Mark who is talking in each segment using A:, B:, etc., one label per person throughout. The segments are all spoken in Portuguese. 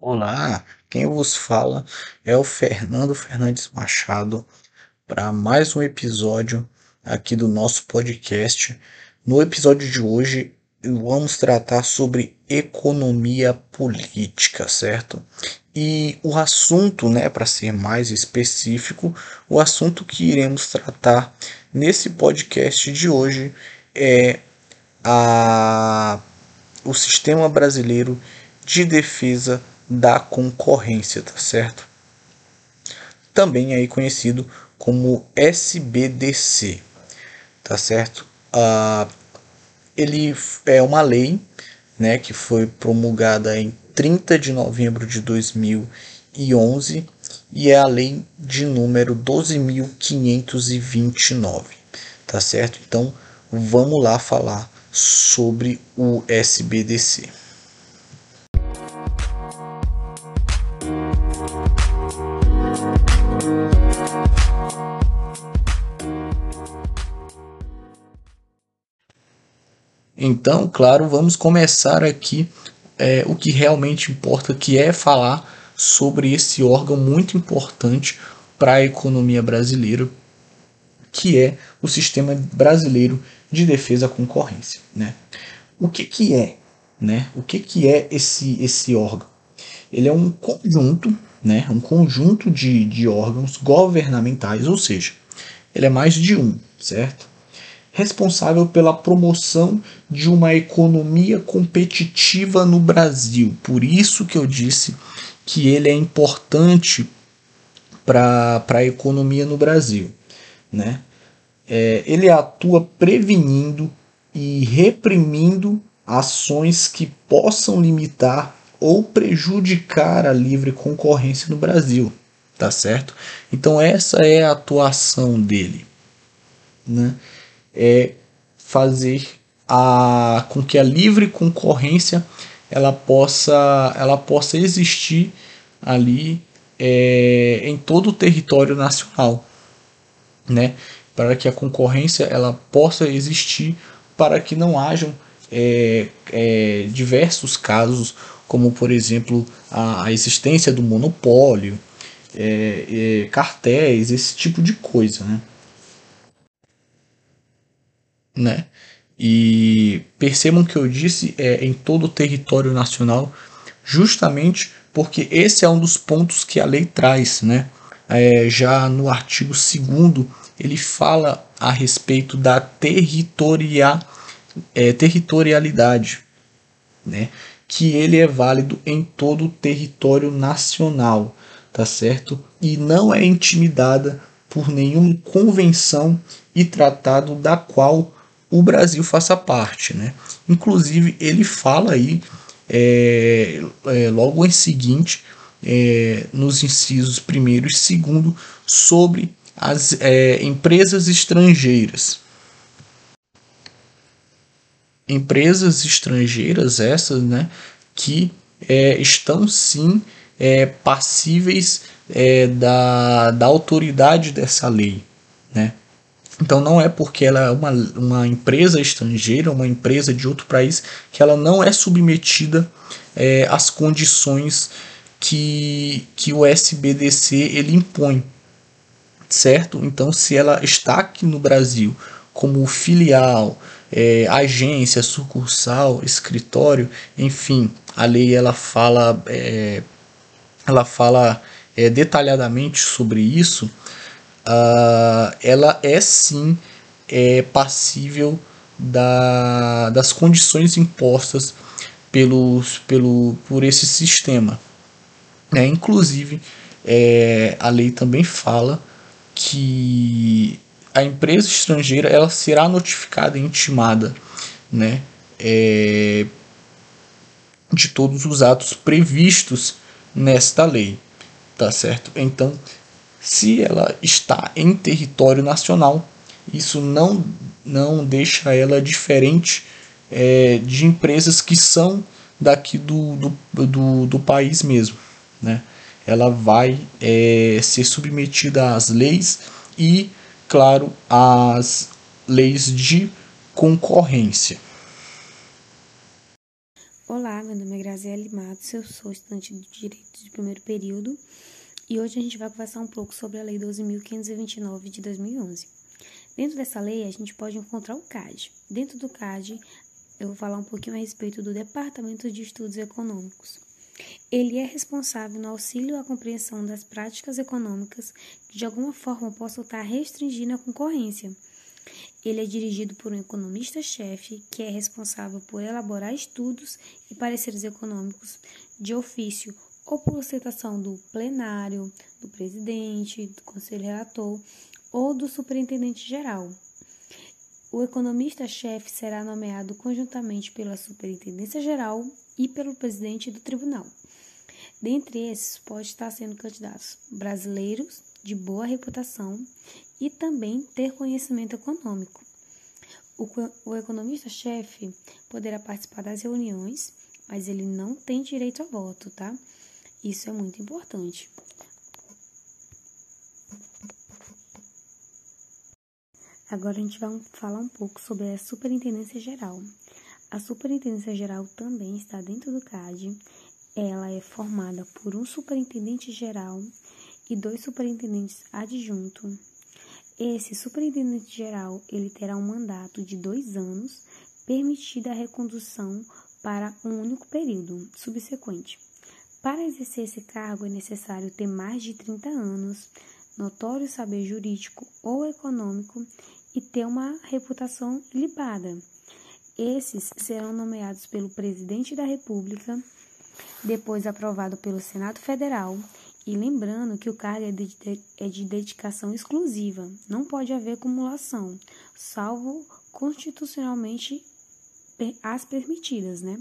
A: Olá, quem vos fala é o Fernando Fernandes Machado para mais um episódio aqui do nosso podcast. No episódio de hoje vamos tratar sobre economia política, certo? E o assunto, né, para ser mais específico, o assunto que iremos tratar nesse podcast de hoje é a, o sistema brasileiro de defesa da concorrência, tá certo? Também aí conhecido como SBDC, tá certo? Uh, ele é uma lei né, que foi promulgada em 30 de novembro de 2011 e é a lei de número 12.529, tá certo? Então vamos lá falar sobre o SBDC. Então, claro, vamos começar aqui é, o que realmente importa, que é falar sobre esse órgão muito importante para a economia brasileira, que é o Sistema Brasileiro de Defesa à Concorrência. Né? O que, que é? Né? O que, que é esse, esse órgão? Ele é um conjunto, né? um conjunto de, de órgãos governamentais, ou seja, ele é mais de um, certo? Responsável pela promoção de uma economia competitiva no Brasil. Por isso que eu disse que ele é importante para a economia no Brasil. Né? É, ele atua prevenindo e reprimindo ações que possam limitar ou prejudicar a livre concorrência no Brasil, tá certo? Então essa é a atuação dele, né? É fazer a, com que a livre concorrência ela possa, ela possa existir ali é, em todo o território nacional, né? Para que a concorrência ela possa existir, para que não hajam é, é, diversos casos, como por exemplo a, a existência do monopólio, é, é, cartéis, esse tipo de coisa, né? Né? E percebam que eu disse é, em todo o território nacional, justamente porque esse é um dos pontos que a lei traz, né? É, já no artigo 2 ele fala a respeito da territorial, é, territorialidade, né? que ele é válido em todo o território nacional, tá certo? E não é intimidada por nenhuma convenção e tratado da qual o Brasil faça parte. Né? Inclusive, ele fala aí, é, é, logo em seguinte, é, nos incisos primeiro e segundo, sobre as é, empresas estrangeiras. Empresas estrangeiras essas, né, que é, estão sim é, passíveis da, da autoridade dessa lei, né? Então não é porque ela é uma, uma empresa estrangeira, uma empresa de outro país, que ela não é submetida é, às condições que, que o SBDC ele impõe, certo? Então se ela está aqui no Brasil como filial, é, agência, sucursal, escritório, enfim, a lei ela fala, é, ela fala é, detalhadamente sobre isso uh, ela é sim é, passível da, das condições impostas pelos, pelo, por esse sistema. É, inclusive, é, a lei também fala que a empresa estrangeira ela será notificada e intimada né, é, de todos os atos previstos nesta lei. Tá certo? Então, se ela está em território nacional, isso não, não deixa ela diferente é, de empresas que são daqui do, do, do, do país mesmo. Né? Ela vai é, ser submetida às leis e, claro, às leis de concorrência.
B: Olá, meu nome é Graziele Matos, eu sou estudante de Direito de primeiro período e hoje a gente vai conversar um pouco sobre a Lei 12.529 de 2011. Dentro dessa lei, a gente pode encontrar o CAD. Dentro do CAD, eu vou falar um pouquinho a respeito do Departamento de Estudos Econômicos. Ele é responsável no auxílio à compreensão das práticas econômicas que de alguma forma possam estar restringindo a concorrência ele é dirigido por um economista-chefe que é responsável por elaborar estudos e pareceres econômicos de ofício ou por citação do plenário, do presidente, do conselho relator ou do superintendente geral. O economista-chefe será nomeado conjuntamente pela Superintendência Geral e pelo presidente do tribunal. Dentre esses, pode estar sendo candidatos brasileiros de boa reputação e também ter conhecimento econômico. O, o economista-chefe poderá participar das reuniões, mas ele não tem direito a voto, tá? Isso é muito importante. Agora a gente vai falar um pouco sobre a Superintendência Geral. A Superintendência Geral também está dentro do CAD. Ela é formada por um superintendente geral e dois superintendentes adjuntos esse superintendente geral ele terá um mandato de dois anos, permitida a recondução para um único período subsequente. Para exercer esse cargo é necessário ter mais de 30 anos, notório saber jurídico ou econômico e ter uma reputação ilibada. Esses serão nomeados pelo presidente da República, depois aprovado pelo Senado Federal e lembrando que o cargo é de, é de dedicação exclusiva, não pode haver acumulação, salvo constitucionalmente as permitidas, né?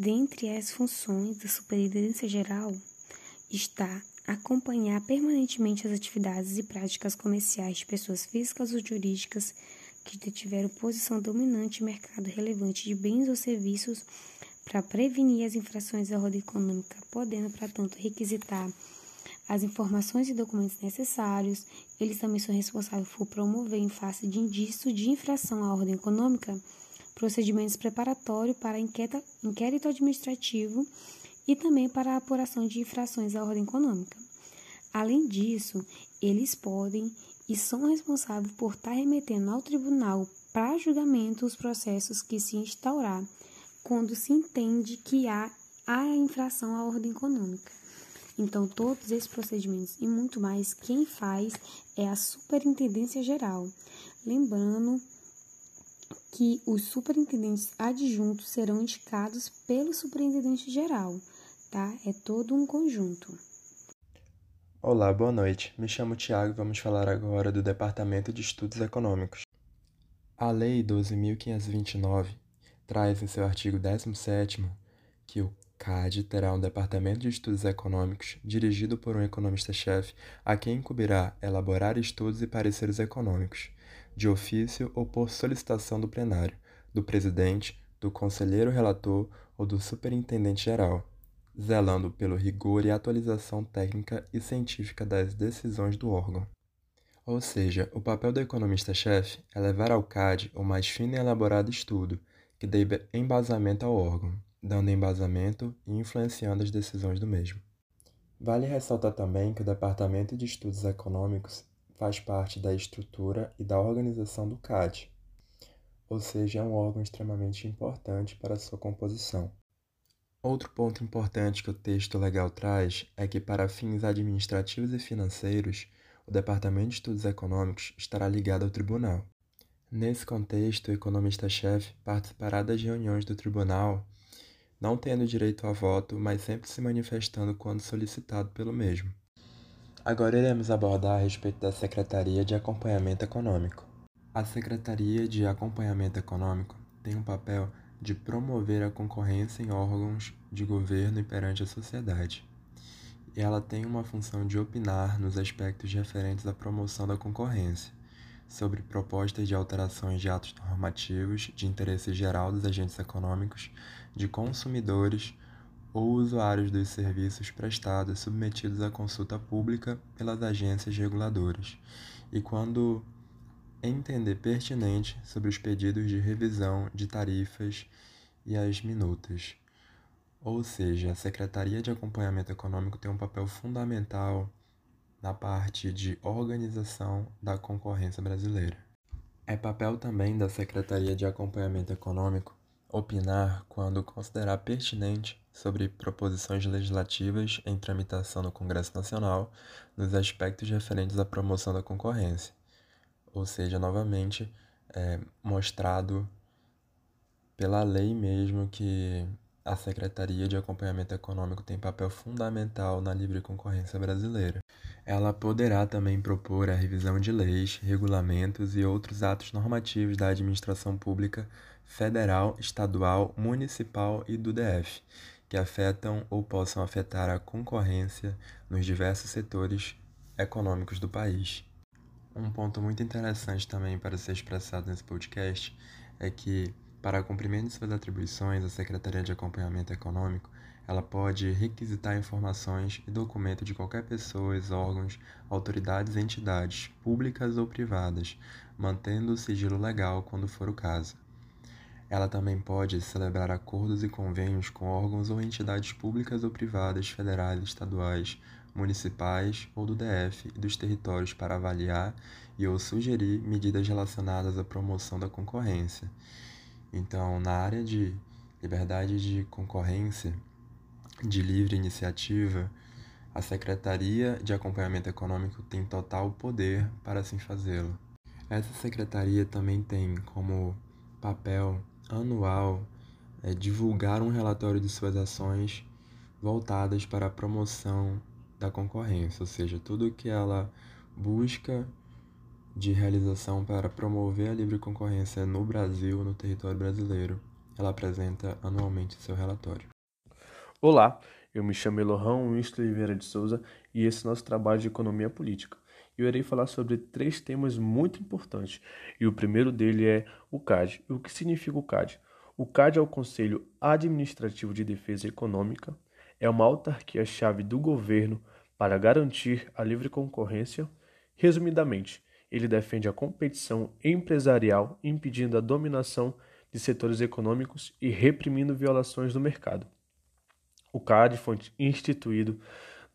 B: Dentre as funções da Superintendência Geral está acompanhar permanentemente as atividades e práticas comerciais de pessoas físicas ou jurídicas que tiveram posição dominante em mercado relevante de bens ou serviços para prevenir as infrações à ordem econômica, podendo, para tanto, requisitar as informações e documentos necessários. Eles também são responsáveis por promover, em face de indício de infração à ordem econômica, procedimentos preparatórios para inquérito administrativo e também para a apuração de infrações à ordem econômica. Além disso, eles podem e são responsáveis por estar remetendo ao tribunal para julgamento os processos que se instaurar quando se entende que há a infração à ordem econômica. Então, todos esses procedimentos e muito mais, quem faz é a Superintendência Geral. Lembrando que os superintendentes adjuntos serão indicados pelo Superintendente Geral, tá? É todo um conjunto.
C: Olá, boa noite. Me chamo Tiago e vamos falar agora do Departamento de Estudos Econômicos. A Lei 12.529 traz em seu artigo 17 que o CAD terá um departamento de estudos econômicos dirigido por um economista-chefe a quem incumbirá elaborar estudos e pareceres econômicos, de ofício ou por solicitação do plenário, do presidente, do conselheiro relator ou do superintendente geral, zelando pelo rigor e atualização técnica e científica das decisões do órgão. Ou seja, o papel do economista-chefe é levar ao CAD o mais fino e elaborado estudo, que dê embasamento ao órgão, dando embasamento e influenciando as decisões do mesmo. Vale ressaltar também que o Departamento de Estudos Econômicos faz parte da estrutura e da organização do CAD, ou seja, é um órgão extremamente importante para sua composição. Outro ponto importante que o texto legal traz é que, para fins administrativos e financeiros, o Departamento de Estudos Econômicos estará ligado ao tribunal. Nesse contexto, o economista-chefe participará das reuniões do tribunal, não tendo direito a voto, mas sempre se manifestando quando solicitado pelo mesmo. Agora iremos abordar a respeito da Secretaria de Acompanhamento Econômico. A Secretaria de Acompanhamento Econômico tem o um papel de promover a concorrência em órgãos de governo e perante a sociedade. E ela tem uma função de opinar nos aspectos referentes à promoção da concorrência sobre propostas de alterações de atos normativos de interesse geral dos agentes econômicos, de consumidores ou usuários dos serviços prestados submetidos à consulta pública pelas agências reguladoras, e quando entender pertinente sobre os pedidos de revisão de tarifas e as minutas. Ou seja, a Secretaria de Acompanhamento Econômico tem um papel fundamental na parte de organização da concorrência brasileira. É papel também da Secretaria de Acompanhamento Econômico opinar quando considerar pertinente sobre proposições legislativas em tramitação no Congresso Nacional nos aspectos referentes à promoção da concorrência, ou seja, novamente é, mostrado pela lei mesmo que a Secretaria de Acompanhamento Econômico tem papel fundamental na livre concorrência brasileira. Ela poderá também propor a revisão de leis, regulamentos e outros atos normativos da administração pública federal, estadual, municipal e do DF, que afetam ou possam afetar a concorrência nos diversos setores econômicos do país. Um ponto muito interessante também para ser expressado nesse podcast é que, para cumprimento de suas atribuições, a Secretaria de Acompanhamento Econômico ela pode requisitar informações e documentos de qualquer pessoa, órgãos, autoridades e entidades, públicas ou privadas, mantendo o sigilo legal quando for o caso. Ela também pode celebrar acordos e convênios com órgãos ou entidades públicas ou privadas, federais, estaduais, municipais ou do DF e dos territórios para avaliar e ou sugerir medidas relacionadas à promoção da concorrência. Então, na área de liberdade de concorrência, de livre iniciativa, a Secretaria de Acompanhamento Econômico tem total poder para assim fazê-lo. Essa secretaria também tem como papel anual é divulgar um relatório de suas ações voltadas para a promoção da concorrência, ou seja, tudo que ela busca de realização para promover a livre concorrência no Brasil, no território brasileiro, ela apresenta anualmente seu relatório.
D: Olá, eu me chamo Elohão Winston Oliveira de Souza e esse é nosso trabalho de economia política eu irei falar sobre três temas muito importantes. E o primeiro dele é o CAD. O que significa o CAD? O CAD é o Conselho Administrativo de Defesa Econômica, é uma autarquia-chave do governo para garantir a livre concorrência. Resumidamente, ele defende a competição empresarial, impedindo a dominação de setores econômicos e reprimindo violações do mercado. O CAD foi instituído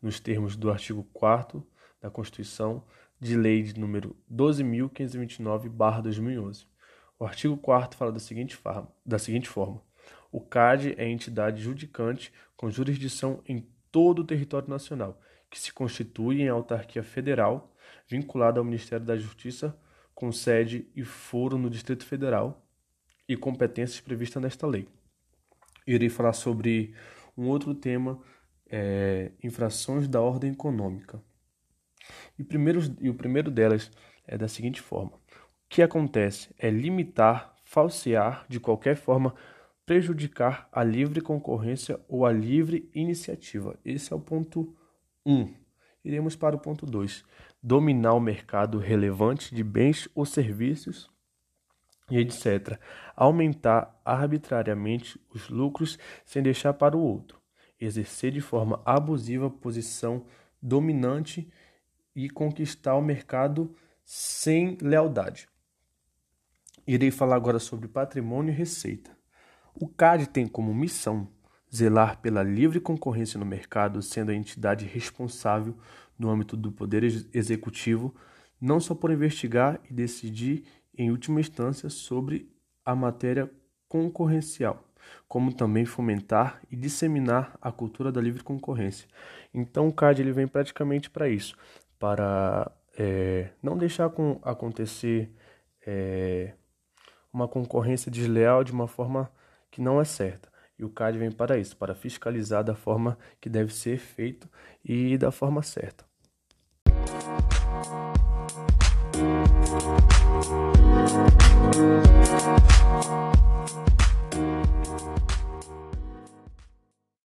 D: nos termos do artigo 4 da Constituição de Lei de número 12.529-2011. O artigo 4 fala da seguinte, forma, da seguinte forma: o CAD é entidade judicante com jurisdição em todo o território nacional, que se constitui em autarquia federal vinculada ao Ministério da Justiça, com sede e foro no Distrito Federal e competências previstas nesta lei. Irei falar sobre um outro tema, é, infrações da ordem econômica. E, primeiro, e o primeiro delas é da seguinte forma: o que acontece é limitar, falsear, de qualquer forma, prejudicar a livre concorrência ou a livre iniciativa. Esse é o ponto 1. Um. Iremos para o ponto 2. Dominar o mercado relevante de bens ou serviços e etc. Aumentar arbitrariamente os lucros sem deixar para o outro. Exercer de forma abusiva posição dominante e conquistar o mercado sem lealdade. Irei falar agora sobre patrimônio e receita. O CAD tem como missão zelar pela livre concorrência no mercado, sendo a entidade responsável no âmbito do Poder Executivo, não só por investigar e decidir, em última instância, sobre a matéria concorrencial, como também fomentar e disseminar a cultura da livre concorrência. Então, o CAD ele vem praticamente para isso, para é, não deixar com, acontecer é, uma concorrência desleal de uma forma que não é certa. E o CAD vem para isso, para fiscalizar da forma que deve ser feito e da forma certa. Música